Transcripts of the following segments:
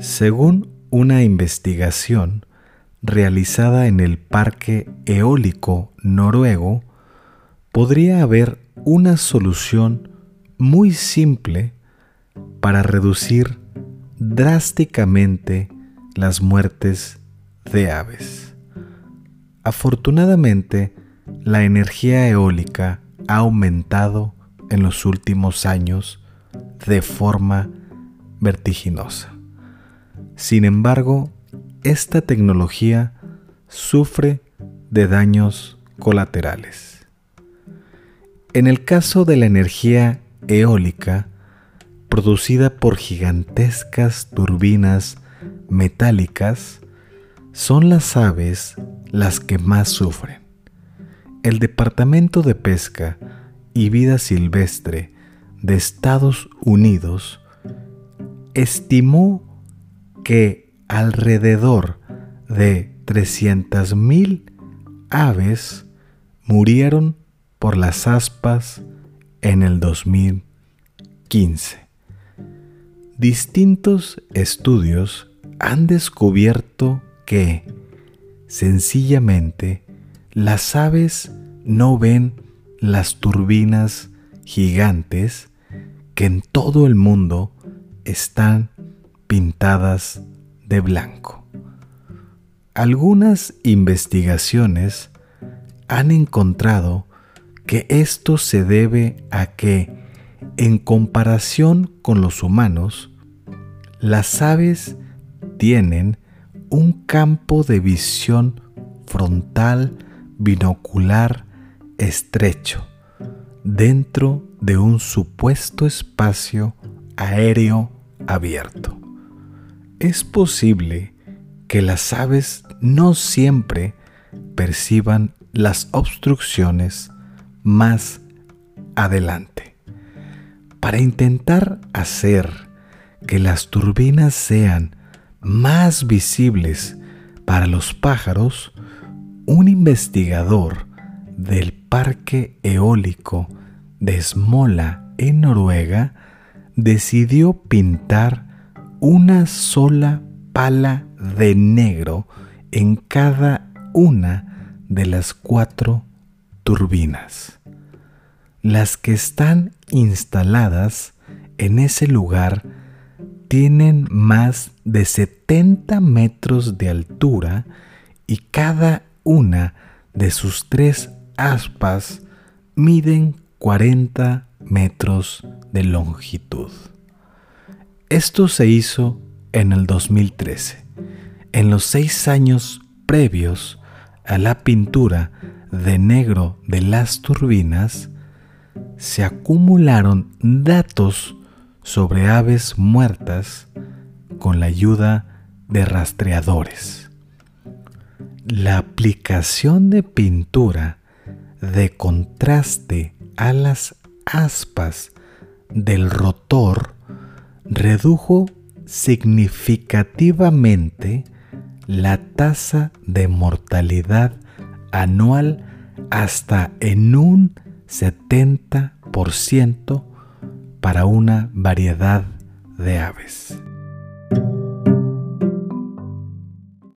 Según una investigación realizada en el Parque Eólico Noruego, podría haber una solución muy simple para reducir drásticamente las muertes de aves. Afortunadamente, la energía eólica ha aumentado en los últimos años de forma vertiginosa. Sin embargo, esta tecnología sufre de daños colaterales. En el caso de la energía eólica, producida por gigantescas turbinas metálicas, son las aves las que más sufren. El Departamento de Pesca y Vida Silvestre de Estados Unidos estimó que alrededor de 300.000 aves murieron por las aspas en el 2015. Distintos estudios han descubierto que, sencillamente, las aves no ven las turbinas gigantes que en todo el mundo están pintadas de blanco. Algunas investigaciones han encontrado que esto se debe a que, en comparación con los humanos, las aves tienen un campo de visión frontal binocular estrecho dentro de un supuesto espacio aéreo abierto. Es posible que las aves no siempre perciban las obstrucciones más adelante. Para intentar hacer que las turbinas sean más visibles para los pájaros, un investigador del Parque Eólico de Smola en Noruega decidió pintar una sola pala de negro en cada una de las cuatro turbinas. Las que están instaladas en ese lugar tienen más de 70 metros de altura y cada una de sus tres aspas miden 40 metros de longitud. Esto se hizo en el 2013. En los seis años previos a la pintura de negro de las turbinas, se acumularon datos sobre aves muertas con la ayuda de rastreadores. La aplicación de pintura de contraste a las aspas del rotor redujo significativamente la tasa de mortalidad anual hasta en un 70% para una variedad de aves.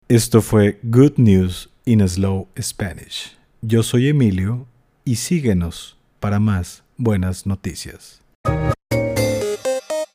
Esto fue Good News in Slow Spanish. Yo soy Emilio y síguenos para más buenas noticias.